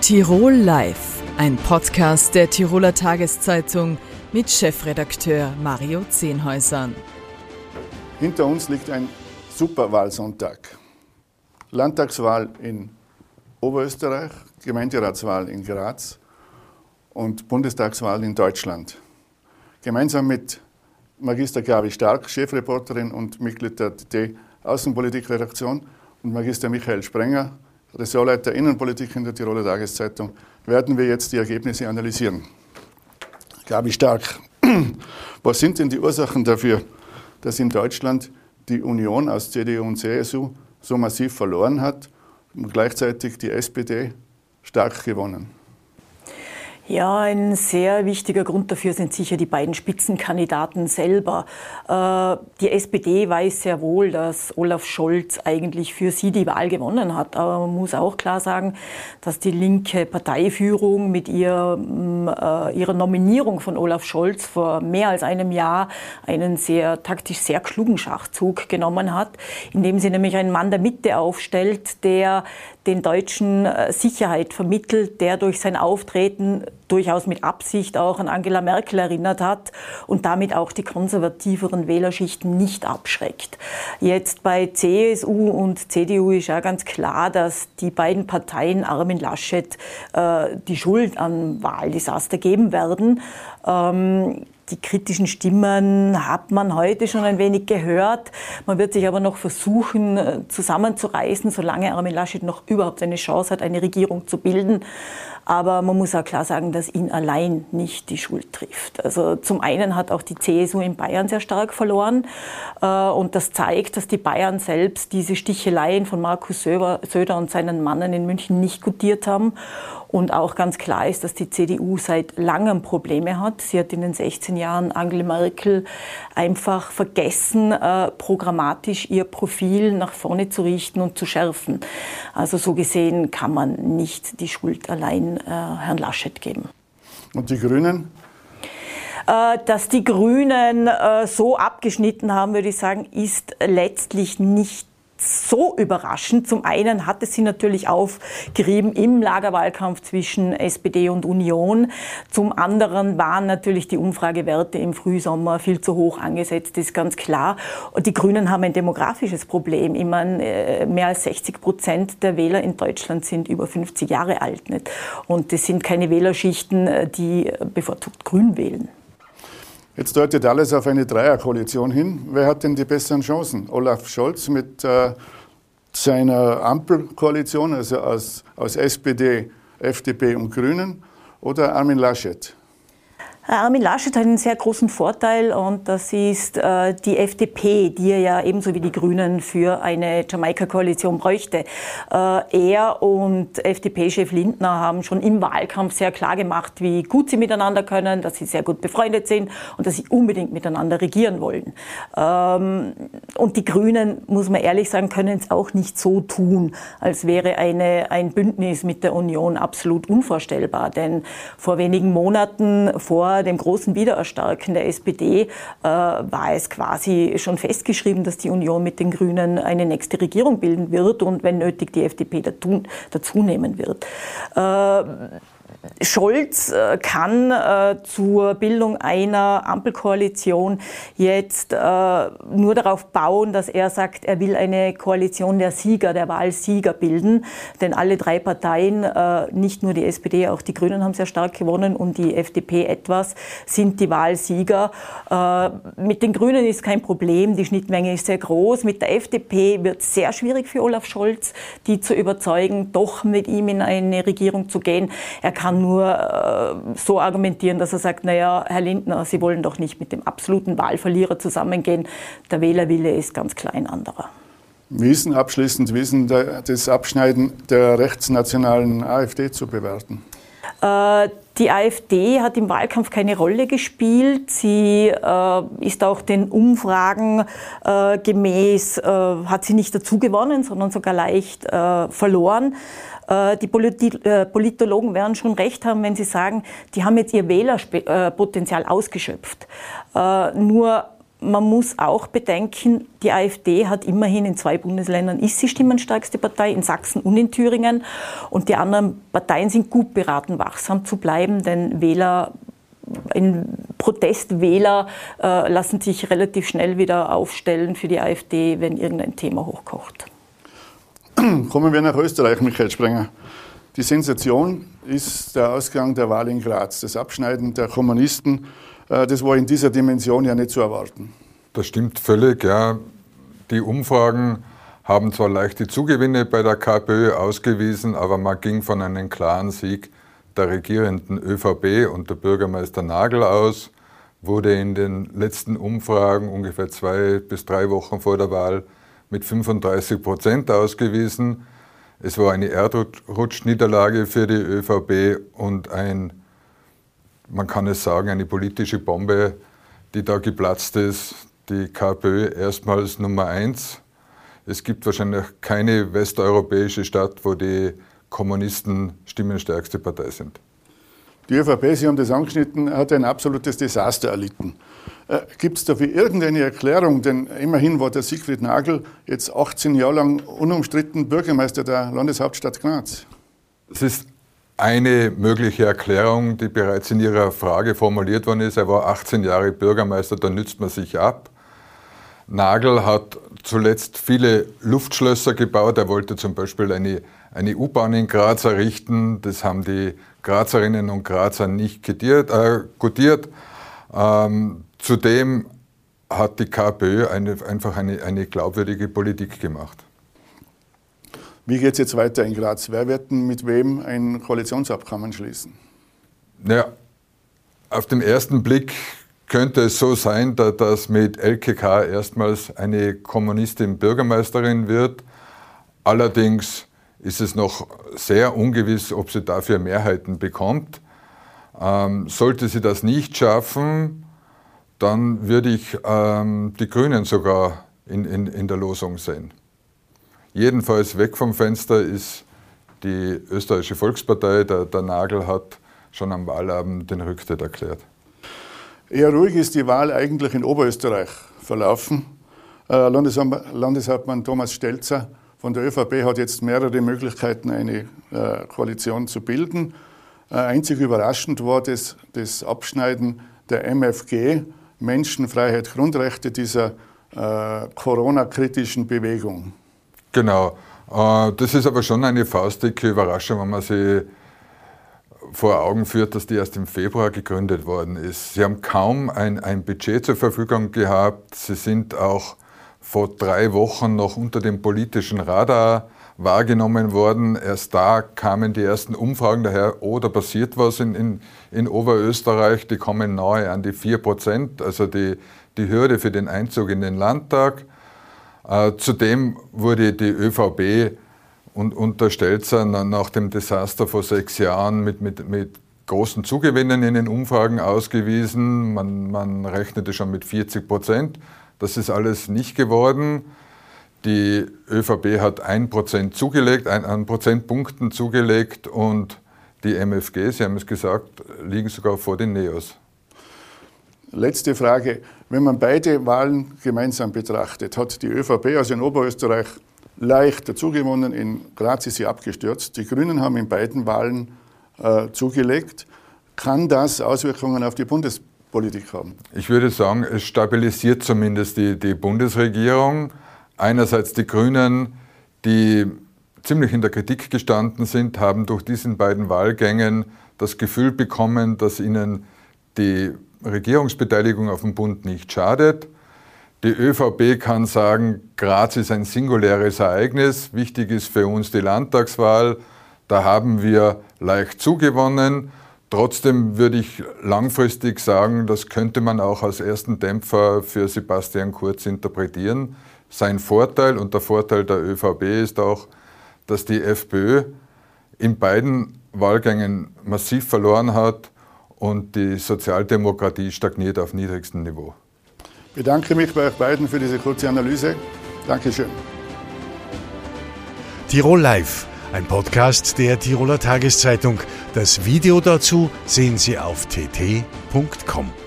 Tirol Live, ein Podcast der Tiroler Tageszeitung mit Chefredakteur Mario Zehnhäusern. Hinter uns liegt ein Superwahlsonntag. Landtagswahl in Oberösterreich, Gemeinderatswahl in Graz und Bundestagswahl in Deutschland. Gemeinsam mit Magister Gabi Stark, Chefreporterin und Mitglied der TT Außenpolitikredaktion und Magister Michael Sprenger, Ressortleiter Innenpolitik in der Tiroler Tageszeitung, werden wir jetzt die Ergebnisse analysieren. Gabi Stark, was sind denn die Ursachen dafür, dass in Deutschland die Union aus CDU und CSU so massiv verloren hat und gleichzeitig die SPD stark gewonnen? Ja, ein sehr wichtiger Grund dafür sind sicher die beiden Spitzenkandidaten selber. Äh, die SPD weiß sehr wohl, dass Olaf Scholz eigentlich für sie die Wahl gewonnen hat. Aber man muss auch klar sagen, dass die linke Parteiführung mit ihr, äh, ihrer Nominierung von Olaf Scholz vor mehr als einem Jahr einen sehr taktisch sehr klugen Schachzug genommen hat, indem sie nämlich einen Mann der Mitte aufstellt, der den Deutschen äh, Sicherheit vermittelt, der durch sein Auftreten durchaus mit Absicht auch an Angela Merkel erinnert hat und damit auch die konservativeren Wählerschichten nicht abschreckt. Jetzt bei CSU und CDU ist ja ganz klar, dass die beiden Parteien Armin Laschet äh, die Schuld am Wahldesaster geben werden. Ähm, die kritischen Stimmen hat man heute schon ein wenig gehört. Man wird sich aber noch versuchen, äh, zusammenzureißen, solange Armin Laschet noch überhaupt eine Chance hat, eine Regierung zu bilden. Aber man muss auch klar sagen, dass ihn allein nicht die Schuld trifft. Also zum einen hat auch die CSU in Bayern sehr stark verloren. Äh, und das zeigt, dass die Bayern selbst diese Sticheleien von Markus Söder und seinen Mannen in München nicht gutiert haben. Und auch ganz klar ist, dass die CDU seit langem Probleme hat. Sie hat in den 16 Jahren Angela Merkel einfach vergessen, äh, programmatisch ihr Profil nach vorne zu richten und zu schärfen. Also so gesehen kann man nicht die Schuld allein äh, Herrn Laschet geben. Und die Grünen? Äh, dass die Grünen äh, so abgeschnitten haben, würde ich sagen, ist letztlich nicht so überraschend. Zum einen hatte sie natürlich aufgerieben im Lagerwahlkampf zwischen SPD und Union. Zum anderen waren natürlich die Umfragewerte im Frühsommer viel zu hoch angesetzt, ist ganz klar. Und die Grünen haben ein demografisches Problem. Meine, äh, mehr als 60 Prozent der Wähler in Deutschland sind über 50 Jahre alt. Und das sind keine Wählerschichten, äh, die bevorzugt grün wählen. Jetzt deutet alles auf eine Dreierkoalition hin. Wer hat denn die besseren Chancen? Olaf Scholz mit äh, seiner Ampelkoalition, also aus, aus SPD, FDP und Grünen, oder Armin Laschet? Armin Laschet hat einen sehr großen Vorteil und das ist äh, die FDP, die er ja ebenso wie die Grünen für eine Jamaika-Koalition bräuchte. Äh, er und FDP-Chef Lindner haben schon im Wahlkampf sehr klar gemacht, wie gut sie miteinander können, dass sie sehr gut befreundet sind und dass sie unbedingt miteinander regieren wollen. Ähm, und die Grünen, muss man ehrlich sagen, können es auch nicht so tun, als wäre eine, ein Bündnis mit der Union absolut unvorstellbar. Denn vor wenigen Monaten, vor dem großen Wiedererstarken der SPD äh, war es quasi schon festgeschrieben, dass die Union mit den Grünen eine nächste Regierung bilden wird und wenn nötig die FDP dazu, dazu nehmen wird. Scholz äh, kann äh, zur Bildung einer Ampelkoalition jetzt äh, nur darauf bauen, dass er sagt, er will eine Koalition der Sieger, der Wahlsieger bilden. Denn alle drei Parteien, nicht nur die SPD, auch die Grünen haben sehr stark gewonnen und die FDP etwas, sind die Wahlsieger. Mit den Grünen ist kein Problem, die Schnittmenge ist sehr groß. Mit der FDP wird es sehr schwierig für Olaf Scholz, die zu überzeugen, doch mit ihm in eine Regierung zu gehen. Er kann kann nur äh, so argumentieren, dass er sagt, naja, Herr Lindner, Sie wollen doch nicht mit dem absoluten Wahlverlierer zusammengehen. Der Wählerwille ist ganz klar ein anderer. Wie ist denn abschließend, wie ist denn das Abschneiden der rechtsnationalen AfD zu bewerten? Äh, die AfD hat im Wahlkampf keine Rolle gespielt. Sie äh, ist auch den Umfragen äh, gemäß, äh, hat sie nicht dazu gewonnen, sondern sogar leicht äh, verloren. Äh, die Politologen werden schon recht haben, wenn sie sagen, die haben jetzt ihr Wählerpotenzial ausgeschöpft. Nur man muss auch bedenken, die AfD hat immerhin in zwei Bundesländern ist sie stimmenstärkste Partei, in Sachsen und in Thüringen. Und die anderen Parteien sind gut beraten, wachsam zu bleiben, denn Wähler ein Protestwähler äh, lassen sich relativ schnell wieder aufstellen für die AfD, wenn irgendein Thema hochkocht. Kommen wir nach Österreich, Michael Sprenger. Die Sensation ist der Ausgang der Wahl in Graz, das Abschneiden der Kommunisten. Äh, das war in dieser Dimension ja nicht zu erwarten. Das stimmt völlig, ja. Die Umfragen haben zwar leichte Zugewinne bei der KPÖ ausgewiesen, aber man ging von einem klaren Sieg der regierenden ÖVP und der Bürgermeister Nagel aus, wurde in den letzten Umfragen ungefähr zwei bis drei Wochen vor der Wahl mit 35 Prozent ausgewiesen. Es war eine Erdrutschniederlage für die ÖVP und ein, man kann es sagen, eine politische Bombe, die da geplatzt ist. Die KPÖ erstmals Nummer eins. Es gibt wahrscheinlich keine westeuropäische Stadt, wo die Kommunisten stimmenstärkste Partei sind. Die ÖVP, Sie haben das angeschnitten, hat ein absolutes Desaster erlitten. Äh, Gibt es dafür irgendeine Erklärung? Denn immerhin war der Siegfried Nagel jetzt 18 Jahre lang unumstritten Bürgermeister der Landeshauptstadt Graz. Es ist eine mögliche Erklärung, die bereits in Ihrer Frage formuliert worden ist. Er war 18 Jahre Bürgermeister, da nützt man sich ab. Nagel hat zuletzt viele Luftschlösser gebaut. Er wollte zum Beispiel eine eine U-Bahn in Graz errichten. Das haben die Grazerinnen und Grazer nicht gutiert. Äh. Ähm, zudem hat die KPÖ eine, einfach eine, eine glaubwürdige Politik gemacht. Wie geht es jetzt weiter in Graz? Wer wird denn mit wem ein Koalitionsabkommen schließen? Naja, auf den ersten Blick könnte es so sein, dass mit LKK erstmals eine Kommunistin Bürgermeisterin wird. Allerdings ist es noch sehr ungewiss, ob sie dafür Mehrheiten bekommt. Ähm, sollte sie das nicht schaffen, dann würde ich ähm, die Grünen sogar in, in, in der Losung sehen. Jedenfalls weg vom Fenster ist die österreichische Volkspartei. Der, der Nagel hat schon am Wahlabend den Rücktritt erklärt. Eher ruhig ist die Wahl eigentlich in Oberösterreich verlaufen. Äh, Landeshauptmann Thomas Stelzer von der ÖVP hat jetzt mehrere Möglichkeiten, eine äh, Koalition zu bilden. Einzig überraschend war das, das Abschneiden der MFG, Menschenfreiheit, Grundrechte dieser äh, Corona-kritischen Bewegung. Genau. Äh, das ist aber schon eine faustdicke Überraschung, wenn man sich vor Augen führt, dass die erst im Februar gegründet worden ist. Sie haben kaum ein, ein Budget zur Verfügung gehabt. Sie sind auch vor drei Wochen noch unter dem politischen Radar wahrgenommen worden. Erst da kamen die ersten Umfragen daher, oh, da passiert was in, in, in Oberösterreich, die kommen nahe an die 4 Prozent, also die, die Hürde für den Einzug in den Landtag. Äh, zudem wurde die ÖVP und unter Stelzer nach dem Desaster vor sechs Jahren mit, mit, mit großen Zugewinnen in den Umfragen ausgewiesen. Man, man rechnete schon mit 40 Prozent. Das ist alles nicht geworden. Die ÖVP hat ein Prozent zugelegt, ein, an Prozentpunkten zugelegt und die MFG, Sie haben es gesagt, liegen sogar vor den Neos. Letzte Frage. Wenn man beide Wahlen gemeinsam betrachtet, hat die ÖVP, also in Oberösterreich, leicht dazugewonnen. In Graz ist sie abgestürzt. Die Grünen haben in beiden Wahlen äh, zugelegt. Kann das Auswirkungen auf die Bundespolitik Politik haben? Ich würde sagen, es stabilisiert zumindest die, die Bundesregierung. Einerseits die Grünen, die ziemlich in der Kritik gestanden sind, haben durch diesen beiden Wahlgängen das Gefühl bekommen, dass ihnen die Regierungsbeteiligung auf dem Bund nicht schadet. Die ÖVP kann sagen, Graz ist ein singuläres Ereignis. Wichtig ist für uns die Landtagswahl. Da haben wir leicht zugewonnen. Trotzdem würde ich langfristig sagen, das könnte man auch als ersten Dämpfer für Sebastian Kurz interpretieren. Sein Vorteil und der Vorteil der ÖVP ist auch, dass die FPÖ in beiden Wahlgängen massiv verloren hat und die Sozialdemokratie stagniert auf niedrigstem Niveau. Ich bedanke mich bei euch beiden für diese kurze Analyse. Dankeschön. Tirol Live ein Podcast der Tiroler Tageszeitung. Das Video dazu sehen Sie auf tt.com.